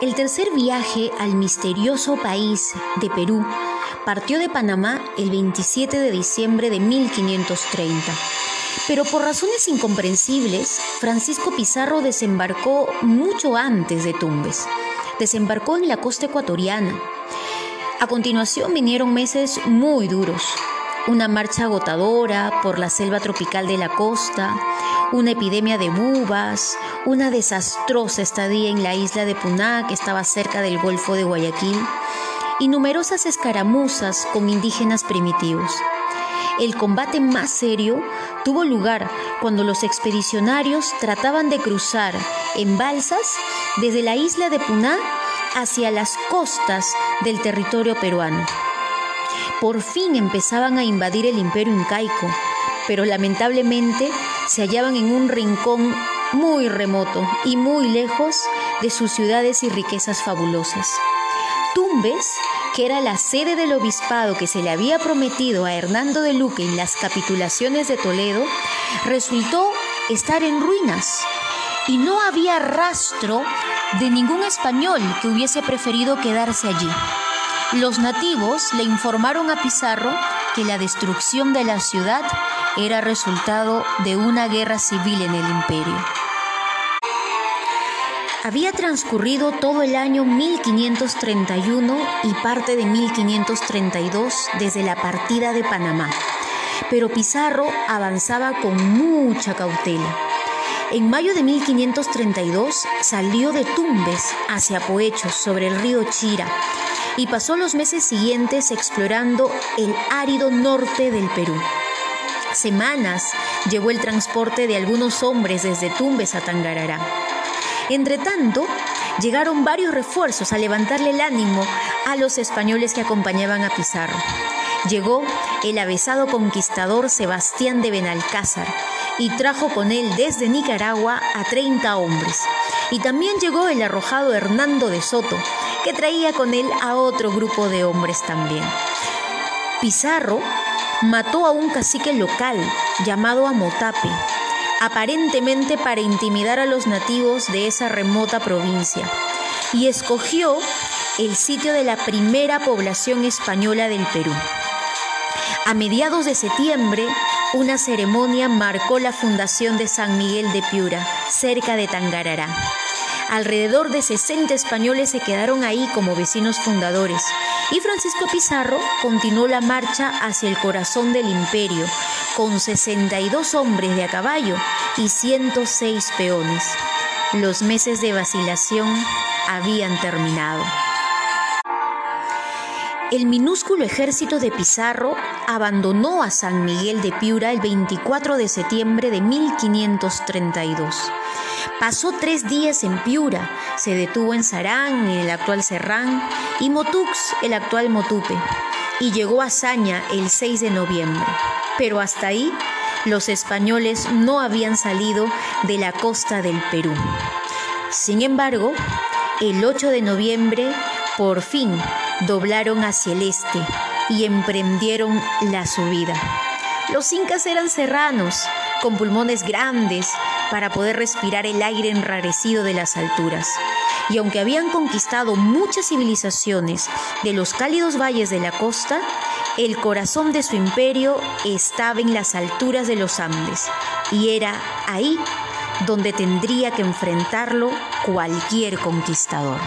El tercer viaje al misterioso país de Perú partió de Panamá el 27 de diciembre de 1530. Pero por razones incomprensibles, Francisco Pizarro desembarcó mucho antes de Tumbes. Desembarcó en la costa ecuatoriana. A continuación vinieron meses muy duros. Una marcha agotadora por la selva tropical de la costa, una epidemia de bubas, una desastrosa estadía en la isla de Puná, que estaba cerca del Golfo de Guayaquil, y numerosas escaramuzas con indígenas primitivos. El combate más serio tuvo lugar cuando los expedicionarios trataban de cruzar en balsas desde la isla de Puná hacia las costas del territorio peruano. Por fin empezaban a invadir el imperio incaico, pero lamentablemente se hallaban en un rincón muy remoto y muy lejos de sus ciudades y riquezas fabulosas. Tumbes, que era la sede del obispado que se le había prometido a Hernando de Luque en las capitulaciones de Toledo, resultó estar en ruinas y no había rastro de ningún español que hubiese preferido quedarse allí. Los nativos le informaron a Pizarro que la destrucción de la ciudad era resultado de una guerra civil en el imperio. Había transcurrido todo el año 1531 y parte de 1532 desde la partida de Panamá, pero Pizarro avanzaba con mucha cautela. En mayo de 1532 salió de Tumbes hacia Poechos sobre el río Chira y pasó los meses siguientes explorando el árido norte del Perú. Semanas llevó el transporte de algunos hombres desde Tumbes a Tangarará. Entretanto, llegaron varios refuerzos a levantarle el ánimo a los españoles que acompañaban a Pizarro. Llegó el avesado conquistador Sebastián de Benalcázar y trajo con él desde Nicaragua a 30 hombres. Y también llegó el arrojado Hernando de Soto, que traía con él a otro grupo de hombres también. Pizarro mató a un cacique local llamado Amotape, aparentemente para intimidar a los nativos de esa remota provincia, y escogió el sitio de la primera población española del Perú. A mediados de septiembre, una ceremonia marcó la fundación de San Miguel de Piura, cerca de Tangarará. Alrededor de 60 españoles se quedaron ahí como vecinos fundadores y Francisco Pizarro continuó la marcha hacia el corazón del imperio con 62 hombres de a caballo y 106 peones. Los meses de vacilación habían terminado. El minúsculo ejército de Pizarro abandonó a San Miguel de Piura el 24 de septiembre de 1532. Pasó tres días en Piura, se detuvo en Sarán, en el actual Serrán, y Motux, el actual Motupe, y llegó a Saña el 6 de noviembre. Pero hasta ahí los españoles no habían salido de la costa del Perú. Sin embargo, el 8 de noviembre, por fin, doblaron hacia el este y emprendieron la subida. Los incas eran serranos, con pulmones grandes para poder respirar el aire enrarecido de las alturas. Y aunque habían conquistado muchas civilizaciones de los cálidos valles de la costa, el corazón de su imperio estaba en las alturas de los Andes y era ahí donde tendría que enfrentarlo cualquier conquistador.